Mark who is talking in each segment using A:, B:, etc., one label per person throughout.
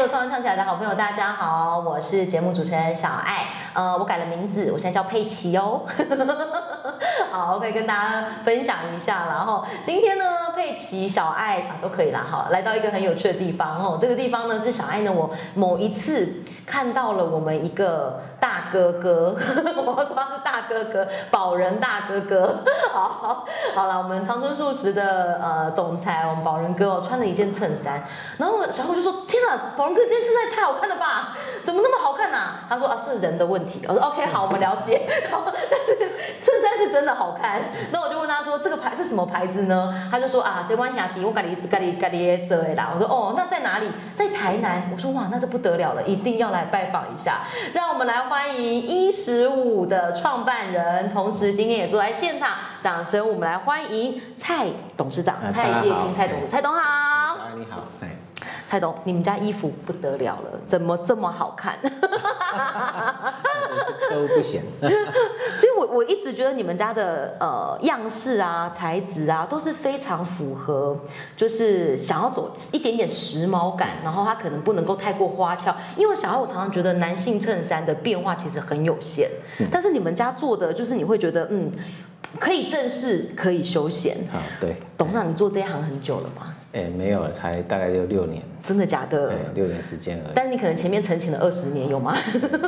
A: 所有创创起来的好朋友，大家好，我是节目主持人小爱。呃，我改了名字，我现在叫佩奇哦。好我可以跟大家分享一下。然后今天呢，佩奇、小爱啊都可以啦。好，来到一个很有趣的地方哦。这个地方呢是小爱呢，我某一次看到了我们一个大哥哥，我说他是大哥哥，宝仁大哥哥。好，好了，我们长春素食的呃总裁，我们宝仁哥哦，穿了一件衬衫，然后小虎就说：天哪，宝仁哥这件衬衫也太好看了吧？怎么那么好看呐？他说啊，是人的问题。我说 OK，好，我们了解。好，但是衬衫是真的好看。那我就问他说，这个牌是什么牌子呢？他就说啊，这湾雅迪，我咖喱咖喱咖喱这的啦。我说哦，那在哪里？在台南。我说哇，那这不得了了，一定要来拜访一下。让我们来欢迎一十五的创办人，同时今天也坐在现场，掌声我们来欢迎蔡董事长蔡介清蔡董蔡董好。
B: 你好，哎。
A: 蔡董，你们家衣服不得了了，怎么这么好看？
B: 都不嫌。
A: 所以，我我一直觉得你们家的呃样式啊、材质啊，都是非常符合，就是想要走一点点时髦感，然后它可能不能够太过花俏。因为小孩，我常常觉得男性衬衫的变化其实很有限，但是你们家做的就是你会觉得嗯，可以正式，可以休闲。
B: 啊，对。
A: 董事长，你做这一行很久了吗？
B: 哎，没有了，才大概就六年。
A: 真的假的？
B: 对，六年时间而已。
A: 但是你可能前面沉潜了二十年，有吗？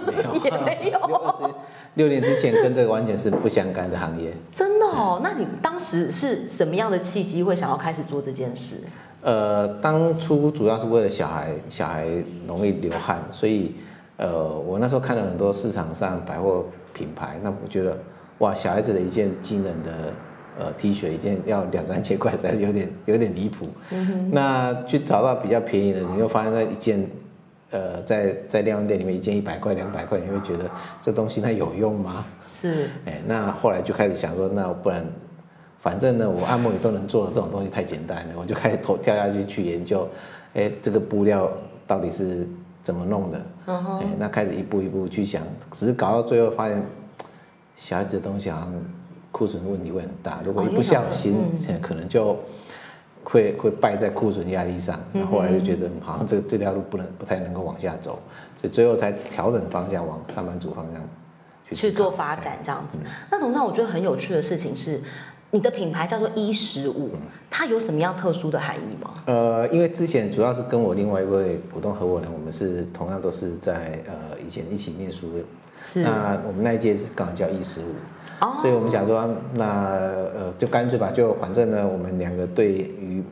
B: 没有，
A: 也没有。
B: 六二十六年之前跟这个完全是不相干的行业。
A: 真的哦？那你当时是什么样的契机会想要开始做这件事？
B: 呃，当初主要是为了小孩，小孩容易流汗，所以呃，我那时候看了很多市场上百货品牌，那我觉得哇，小孩子的一件机能的。呃，T 恤一件要两三千块，实在有点有点离谱。那去找到比较便宜的，你又发现那一件，呃，在在量贩店里面一件一百块、两百块，你会觉得这东西它有用吗？
A: 是。
B: 哎，那后来就开始想说，那不然，反正呢，我按摩也都能做的这种东西太简单了，我就开始投跳下去去研究，哎，这个布料到底是怎么弄的？哎，那开始一步一步去想，只是搞到最后发现，小孩子的东西好像。库存的问题会很大，如果一不小心，可能就会会败在库存压力上。那后来就觉得好像这这条路不能不太能够往下走，所以最后才调整方向往上班族方向
A: 去做发展这样子。那董事长，我觉得很有趣的事情是，你的品牌叫做一十五，它有什么样特殊的含义吗？
B: 呃，因为之前主要是跟我另外一位股东合伙人，我们是同样都是在呃以前一起念书的。
A: 是。
B: 那我们那一届是刚好叫一十五。所以我们想说，那呃，就干脆吧，就反正呢，我们两个对于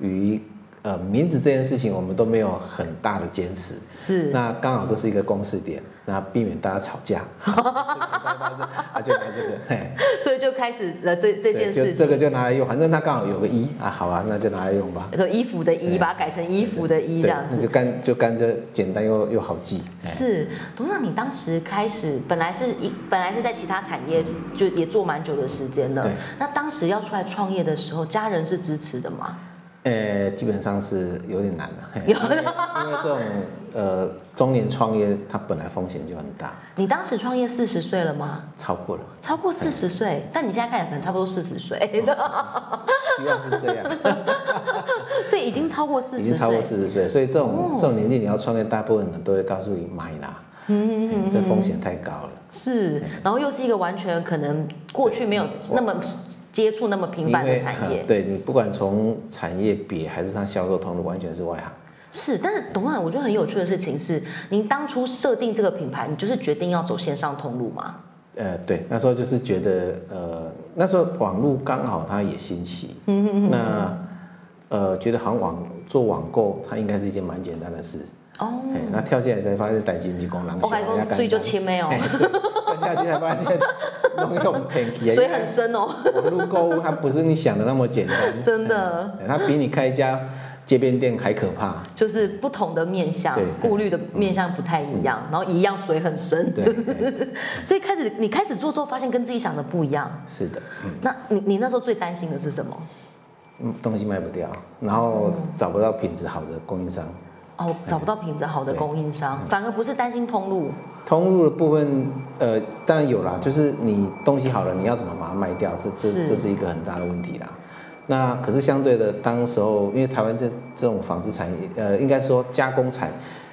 B: 于呃名字这件事情，我们都没有很大的坚持。
A: 是。
B: 那刚好这是一个公式点，那避免大家吵架。啊，就拿这个，嘿。
A: 所以就开始了这这件事。
B: 这个就拿来用，反正它刚好有个一啊，好啊，那就拿来用吧。
A: 说衣服的衣，把它改成衣服的衣这样子。
B: 那就干就干这简单又又好记。
A: 是，董事长，你当时开始本来是一本来是在其他产业就也做蛮久的时间了。那当时要出来创业的时候，家人是支持的吗？
B: 呃，基本上是有点难的，因为这种呃中年创业，它本来风险就很大。
A: 你当时创业四十岁了吗？
B: 超过了，
A: 超过四十岁，但你现在看起来可能差不多四十岁的。
B: 希望是这样。
A: 所以已经超过四十，
B: 已经超过四十岁，所以这种这种年纪你要创业，大部分人都会告诉你买啦嗯，嗯，这风险太高了。
A: 是，然后又是一个完全可能过去没有那么。接触那么频繁的产业，
B: 对你不管从产业比还是它销售通路，完全是外行。
A: 是，但是董事长，我觉得很有趣的事情是，您当初设定这个品牌，你就是决定要走线上通路吗？
B: 呃，对，那时候就是觉得，呃，那时候网络刚好它也兴起，嗯嗯那呃，觉得好像网做网购，它应该是一件蛮简单的事。哦，那跳进来才发现带金币功能，
A: 我还讲水就清没有，
B: 跳下去才发现弄用偏题，
A: 水很深哦。
B: 网络购物它不是你想的那么简单，
A: 真的，
B: 它比你开一家街边店还可怕。
A: 就是不同的面向，顾虑的面向不太一样，然后一样水很深。
B: 对，
A: 所以开始你开始做之后，发现跟自己想的不一样。
B: 是的，嗯
A: 那你你那时候最担心的是什么？
B: 嗯，东西卖不掉，然后找不到品质好的供应商。
A: 哦，找不到品质好的供应商，反而不是担心通路。
B: 通路的部分，呃，当然有啦，就是你东西好了，你要怎么把它卖掉？这这这是一个很大的问题啦。那可是相对的，当时候因为台湾这这种纺织产业，呃，应该说加工产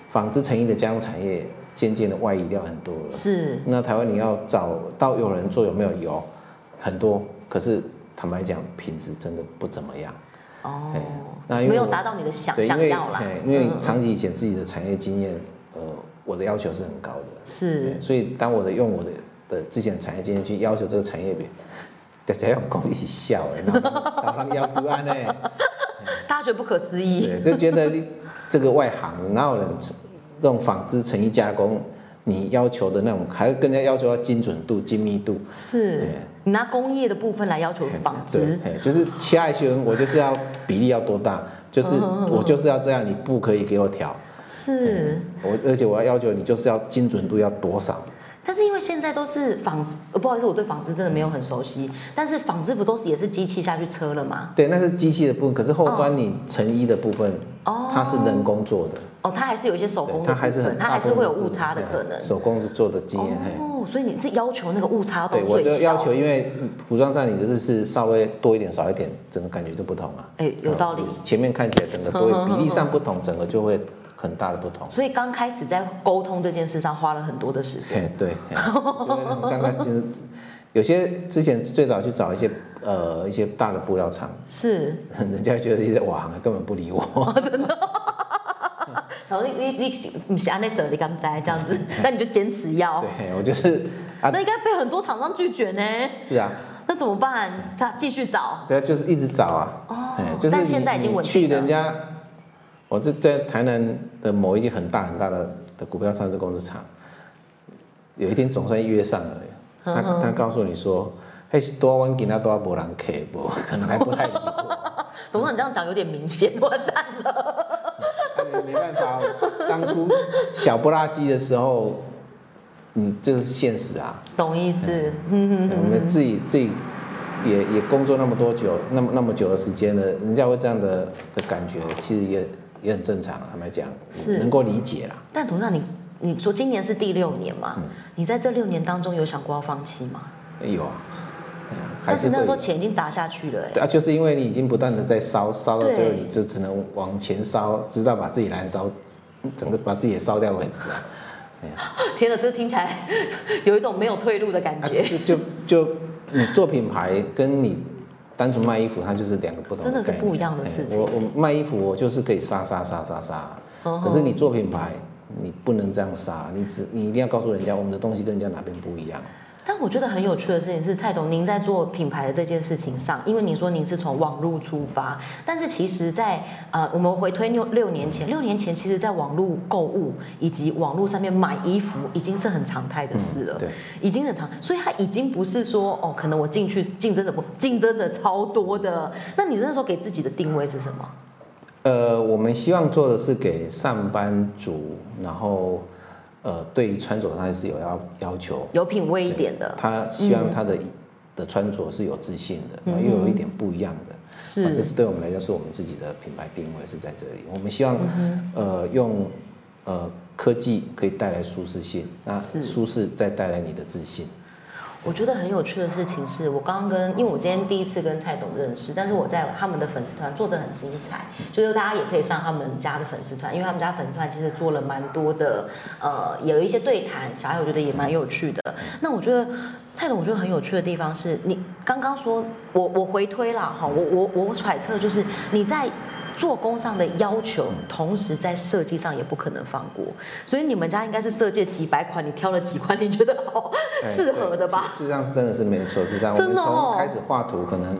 B: 纺织成衣的加工产业渐渐的外移掉很多了。
A: 是。
B: 那台湾你要找到有人做有没有？油很多，可是坦白讲，品质真的不怎么样。
A: 哦。那没有达到你的想想要啦。
B: 因为长期以前自己的产业经验，呃，我的要求是很高的。
A: 是。
B: 所以当我的用我的的之前的产业经验去要求这个产业别。大家用功一起笑哎，然后导航要不安呢，
A: 大家觉得不可思议，
B: 对，就觉得你这个外行哪有人这种纺织成衣加工，你要求的那种，还更加要求要精准度、精密度，
A: 是，你拿工业的部分来要求纺织，
B: 对，就是切爱修，我就是要比例要多大，就是我就是要这样，你不可以给我调，
A: 是，
B: 我而且我要要求你就是要精准度要多少。
A: 但是因为现在都是纺织，呃，不好意思，我对纺织真的没有很熟悉。但是纺织不都是也是机器下去车了吗？
B: 对，那是机器的部分。可是后端你成衣的部分，哦，它是人工做的。
A: 哦，它还是有一些手工的
B: 它还是很，
A: 它还是会有误差的可能。
B: 手工做的经验。
A: 哦，所以你是要求那个误差
B: 对，我的要求，因为服装上你只是是稍微多一点少一点，整个感觉就不同啊。
A: 哎，有道理。
B: 前面看起来整个都会比例上不同，整个就会。很大的不同，
A: 所以刚开始在沟通这件事上花了很多的时间。
B: 对，刚刚其实有些之前最早去找一些呃一些大的布料厂，
A: 是，
B: 人家觉得一些瓦行根本不理我，
A: 真的。然后你你你你是安内走，你刚在这样子，那你就坚持要。
B: 对，我就是。
A: 那应该被很多厂商拒绝呢。
B: 是啊。
A: 那怎么办？他继续找。
B: 对啊，就是一直找啊。
A: 哦。但现在已经稳
B: 定去人家。我这在台南的某一间很大很大的的股票上市公司厂，有一天总算约上了，他他告诉你说，还是多万给他多少波人客不，可能还不太理我。
A: 董事长这样讲有点明显，完蛋了。
B: 没办法，当初小不拉几的时候，你这是现实啊。
A: 懂意思。
B: 我们自己自己也也工作那么多久，那么那么久的时间了，人家会这样的的感觉，其实也。也很正常，坦白讲，是能够理解啦。
A: 但董事长，你你说今年是第六年嘛？你在这六年当中有想过要放弃吗？
B: 有啊，
A: 但是那时候钱已经砸下去了。
B: 对啊，就是因为你已经不断的在烧，烧到最后你就只能往前烧，直到把自己燃烧，整个把自己也烧掉为止啊。
A: 哎呀，天哪，这听起来 有一种没有退路的感觉。
B: 就就就你做品牌跟你。单纯卖衣服，它就是两个不同，
A: 真的是不一样的事情。
B: 我我卖衣服，我就是可以杀杀杀杀杀。可是你做品牌，你不能这样杀，你只你一定要告诉人家，我们的东西跟人家哪边不一样。
A: 但我觉得很有趣的事情是，蔡董，您在做品牌的这件事情上，因为您说您是从网络出发，但是其实，在呃，我们回推六六年前，六年前，其实在网络购物以及网络上面买衣服，已经是很常态的事了，
B: 对，
A: 已经很常，所以它已经不是说哦，可能我进去竞争者不，竞争者超多的。那你那时候给自己的定位是什么？
B: 呃，我们希望做的是给上班族，然后。呃，对于穿着他是有要要求，
A: 有品味一点的。
B: 他希望他的的穿着是有自信的，又有一点不一样的。
A: 是，
B: 这是对我们来讲，是我们自己的品牌定位是在这里。我们希望，呃，用呃科技可以带来舒适性，那舒适再带来你的自信。
A: 我觉得很有趣的事情是，我刚刚跟，因为我今天第一次跟蔡董认识，但是我在他们的粉丝团做的很精彩，就是大家也可以上他们家的粉丝团，因为他们家粉丝团其实做了蛮多的，呃，有一些对谈，小孩我觉得也蛮有趣的。那我觉得蔡董，我觉得很有趣的地方是你刚刚说，我我回推了哈，我我我揣测就是你在。做工上的要求，同时在设计上也不可能放过，所以你们家应该是设计几百款，你挑了几款 你觉得哦适合的吧？
B: 事实上是真的是没错，是这样。我们从开始画图，可能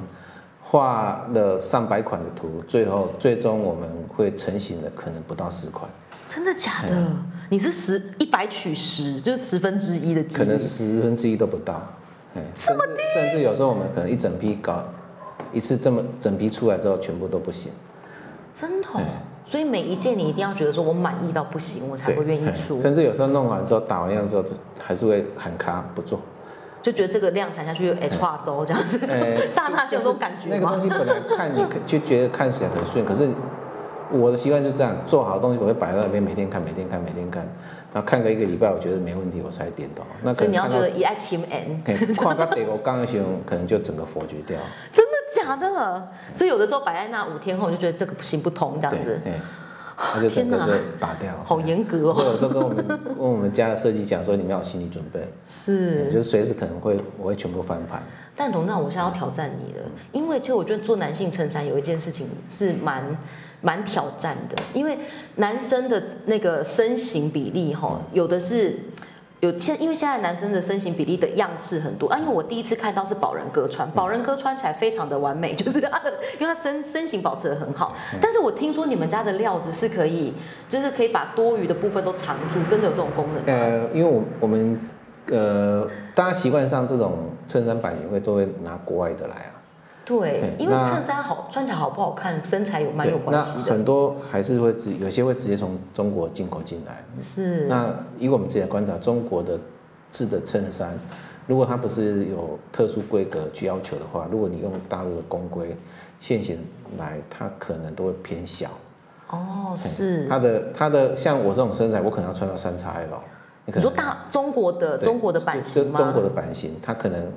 B: 画了上百款的图，最后最终我们会成型的可能不到十款。
A: 真的假的？你是十一百取十，就是十分之一的
B: 可能十分之一都不到。
A: 这么低？
B: 甚至有时候我们可能一整批搞一次这么整批出来之后，全部都不行。
A: 真的，所以每一件你一定要觉得说我满意到不行，我才会愿意出。
B: 甚至有时候弄完之后打完量之后，还是会喊卡不做，
A: 就觉得这个量产下去 H 化周这样子。刹那就有种感觉
B: 那个东西本来看你 就觉得看起来很顺，可是我的习惯就这样，做好东西我会摆在那边，每天看，每天看，每天看，然后看个一个礼拜，我觉得没问题，我才点到。
A: 那可能你要觉得一爱亲 N，
B: 跨个第五刚的时候，可能就整个否决掉。
A: 真的。假的？所以有的时候摆在那五天后，就觉得这个不行不通这样子。
B: 对，那就整个就打掉。
A: 好严格哦。
B: 所以我都跟我们跟我们家的设计讲说，你们要有心理准备，
A: 是，
B: 就是随时可能会我会全部翻盘。
A: 但董事长，我现在要挑战你了，因为其实我觉得做男性衬衫有一件事情是蛮蛮挑战的，因为男生的那个身形比例哈，有的是。有现，因为现在男生的身形比例的样式很多啊。因为我第一次看到是宝人哥穿，宝人哥穿起来非常的完美，就是他的，因为他身身形保持的很好。但是我听说你们家的料子是可以，就是可以把多余的部分都藏住，真的有这种功能？
B: 呃，因为我我们呃，大家习惯上这种衬衫版型会都会拿国外的来啊。
A: 对，因为衬衫好穿起来好不好看，身材有蛮有关系
B: 的。很多还是会直，有些会直接从中国进口进来。
A: 是。
B: 那以我们自己的观察，中国的制的衬衫，如果它不是有特殊规格去要求的话，如果你用大陆的公规现行来，它可能都会偏小。
A: 哦，是。
B: 它的它的像我这种身材，我可能要穿到三叉 L。
A: 你说大中国的中国的版型
B: 吗？中国的版型，它可能。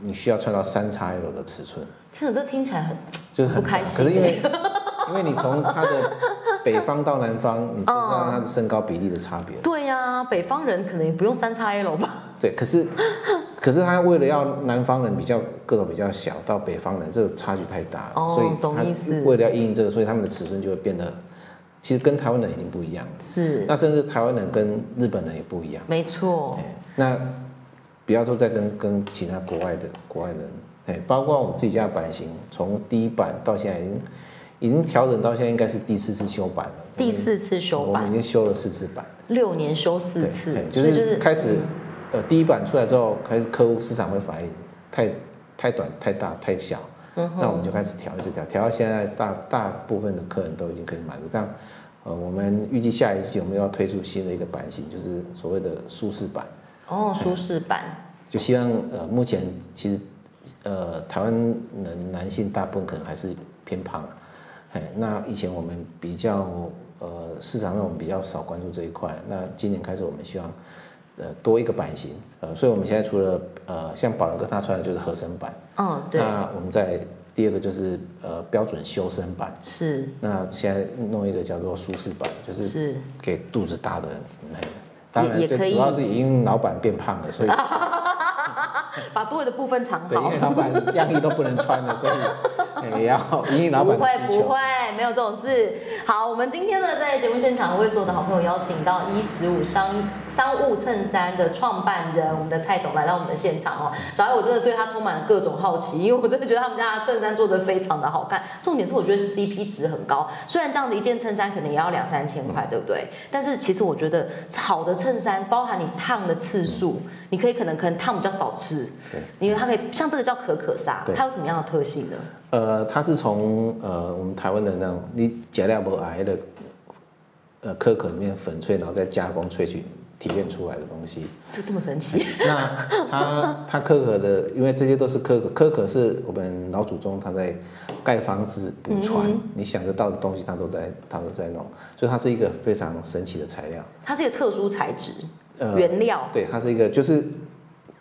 B: 你需要穿到三叉 L 的尺寸，
A: 天哪，这听起来很
B: 就是很
A: 不开心。
B: 可是因为 因为你从它的北方到南方，你知道它的身高比例的差别。
A: 对呀，北方人可能也不用三叉 L 吧？
B: 对，可是可是他为了要南方人比较个头比较小，到北方人这个差距太大了，所以他为了要应应这个，所以他们的尺寸就会变得其实跟台湾人已经不一样了。
A: 是，
B: 那甚至台湾人跟日本人也不一样。
A: 没错。
B: 那。不要说再跟跟其他国外的国外人，哎，包括我们自己家的版型，从第一版到现在已经已经调整到现在应该是第四次修版了。
A: 第四次修
B: 版，我们已经修了四次版。
A: 六年修四次，
B: 就是开始，呃，第一版出来之后，开始客户市场会反映太太短、太大、太小，那我们就开始调，一直调，调到现在大大部分的客人都已经可以满足。这样，呃，我们预计下一季我们要推出新的一个版型，就是所谓的舒适版。
A: 哦，舒适版，
B: 就希望呃，目前其实呃，台湾人男性大部分可能还是偏胖，哎，那以前我们比较呃，市场上我们比较少关注这一块，那今年开始我们希望呃多一个版型，呃，所以我们现在除了呃像宝龙哥他穿的就是合身版，
A: 嗯，对，
B: 那我们在第二个就是呃标准修身版，
A: 是，
B: 那现在弄一个叫做舒适版，就是给肚子大的人。当然，最主要是因为老板变胖了，所以。
A: 把多余的部分藏好。
B: 对，因为老板压力都不能穿了，所以也要 因应老板
A: 不会不会，没有这种事。好，我们今天呢，在节目现场为所有的好朋友邀请到一十五商商务衬衫的创办人，我们的蔡董来到我们的现场哦。小艾，我真的对他充满了各种好奇，因为我真的觉得他们家的衬衫做的非常的好看。重点是我觉得 CP 值很高，虽然这样的一件衬衫可能也要两三千块，对不对？但是其实我觉得好的衬衫，包含你烫的次数，你可以可能可能烫比较少次。对，因为它可以像这个叫可可纱，它有什么样的特性呢？
B: 呃，它是从呃我们台湾的那种你假料不矮的呃可可里面粉萃，然后再加工萃取提炼出来的东西。
A: 这这么神奇？
B: 那它它可可的，因为这些都是可可，可可是我们老祖宗他在盖房子、补船，你想得到的东西，他都在他都在弄，所以它是一个非常神奇的材料。
A: 它是一个特殊材质，原料。
B: 对，它是一个就是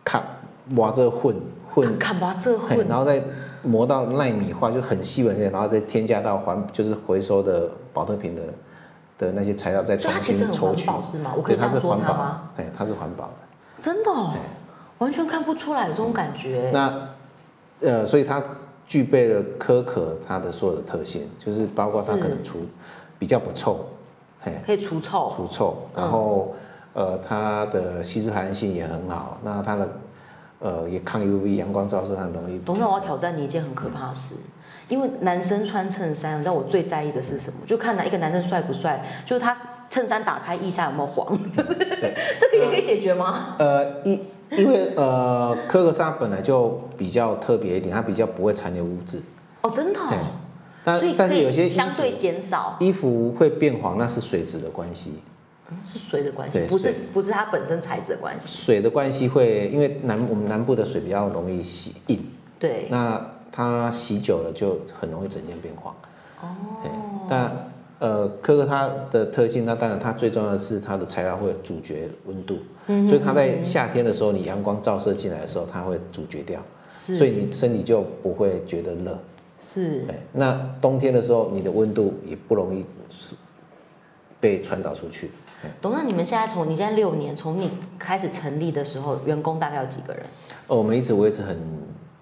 B: 卡。挖这混混，
A: 看挖这混，
B: 然后再磨到纳米化，就很细纹的，然后再添加到环，就是回收的保特瓶的的那些材料，再重新抽取。
A: 是吗？我可以这样说它吗？
B: 哎，它是环保的。
A: 真的，完全看不出来有这种感觉。
B: 那呃，所以它具备了可可它的所有的特性，就是包括它可能除比较不臭，
A: 嘿，可以除臭，
B: 除臭，然后呃，它的吸湿含性也很好，那它的。呃，也抗 UV，阳光照射很容易。
A: 董事长，我要挑战你一件很可怕的事，因为男生穿衬衫，你知道我最在意的是什么？就看哪一个男生帅不帅，就是他衬衫打开腋下有没有黄。对，这个也可以解决吗？
B: 呃，因因为呃，可可纱本来就比较特别一点，它比较不会残留污渍。
A: 哦，真的。
B: 但但是有些
A: 相对减少，
B: 衣服会变黄，那是水质的关系。
A: 是水的关系，不是不是它本身材质的关系。
B: 水的关系会，因为南我们南部的水比较容易洗硬，
A: 对，
B: 那它洗久了就很容易整件变黄。
A: 哦，
B: 但呃，可可它的特性，那当然它最重要的是它的材料会阻绝温度，所以它在夏天的时候，你阳光照射进来的时候，它会阻绝掉。
A: 是，
B: 所以你身体就不会觉得热。
A: 是，
B: 哎，那冬天的时候，你的温度也不容易是被传导出去。
A: 董事长，你们现在从你现在六年，从你开始成立的时候，员工大概有几个人？
B: 哦，我们一直维持很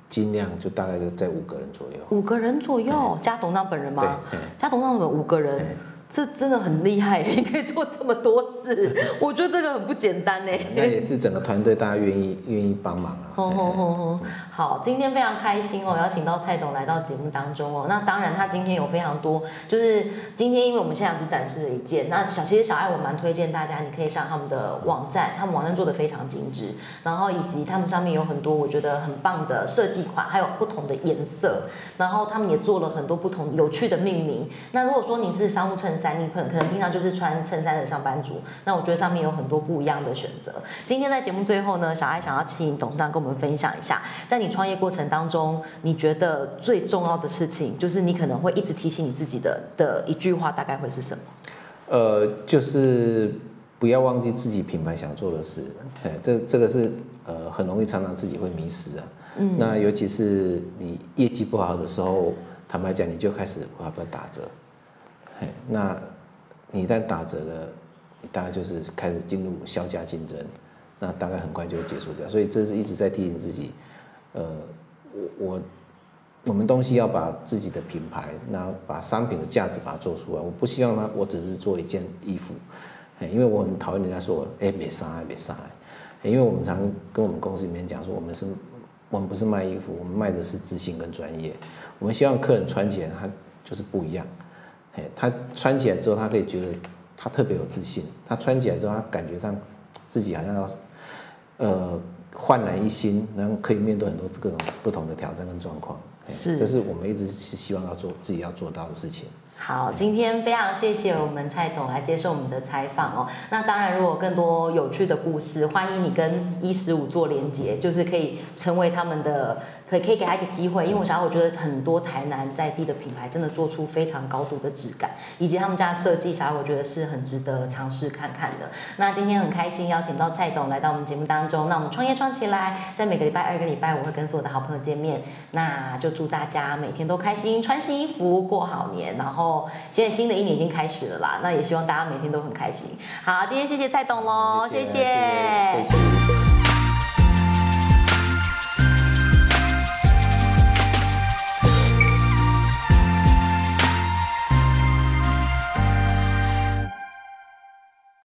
B: 尽量，就大概就在五个人左右。
A: 五个人左右，加董事长本人吗？
B: 对，
A: 加董事长本人五个人。这真的很厉害，你可以做这么多事，我觉得这个很不简单呢。
B: 那也是整个团队大家愿意愿意帮忙啊。
A: 吼吼吼吼！好，今天非常开心哦，邀请到蔡董来到节目当中哦。那当然，他今天有非常多，就是今天因为我们现在只展示了一件，那小其实小爱我蛮推荐大家，你可以上他们的网站，他们网站做的非常精致，然后以及他们上面有很多我觉得很棒的设计款，还有不同的颜色，然后他们也做了很多不同有趣的命名。那如果说你是商务衬衫。你可能可能平常就是穿衬衫的上班族，那我觉得上面有很多不一样的选择。今天在节目最后呢，小爱想要请董事长跟我们分享一下，在你创业过程当中，你觉得最重要的事情，就是你可能会一直提醒你自己的的一句话，大概会是什么？
B: 呃，就是不要忘记自己品牌想做的事。哎，这这个是呃很容易常常自己会迷失啊。嗯。那尤其是你业绩不好的时候，坦白讲，你就开始要不要打折？嘿，那你一旦打折了，你大概就是开始进入销价竞争，那大概很快就会结束掉。所以这是一直在提醒自己，呃，我我我们东西要把自己的品牌，那把商品的价值把它做出来。我不希望呢，我只是做一件衣服，哎因为我很讨厌人家说我，哎，没伤害，没伤害。因为我们常跟我们公司里面讲说，我们是，我们不是卖衣服，我们卖的是自信跟专业。我们希望客人穿起来，他就是不一样。他穿起来之后，他可以觉得他特别有自信。他穿起来之后，他感觉上自己好像要呃焕然一新，然后可以面对很多各种不同的挑战跟状况。
A: 是，
B: 这是我们一直是希望要做自己要做到的事情。
A: 好，今天非常谢谢我们蔡董来接受我们的采访哦。那当然，如果更多有趣的故事，欢迎你跟一十五做连接，就是可以成为他们的。可以可以给他一个机会，因为我想我觉得很多台南在地的品牌真的做出非常高度的质感，以及他们家的设计，啥我觉得是很值得尝试看看的。那今天很开心邀请到蔡董来到我们节目当中，那我们创业创起来，在每个礼拜二、个礼拜我会跟所有的好朋友见面，那就祝大家每天都开心，穿新衣服过好年。然后现在新的一年已经开始了啦，那也希望大家每天都很开心。好，今天谢谢蔡董喽，谢谢。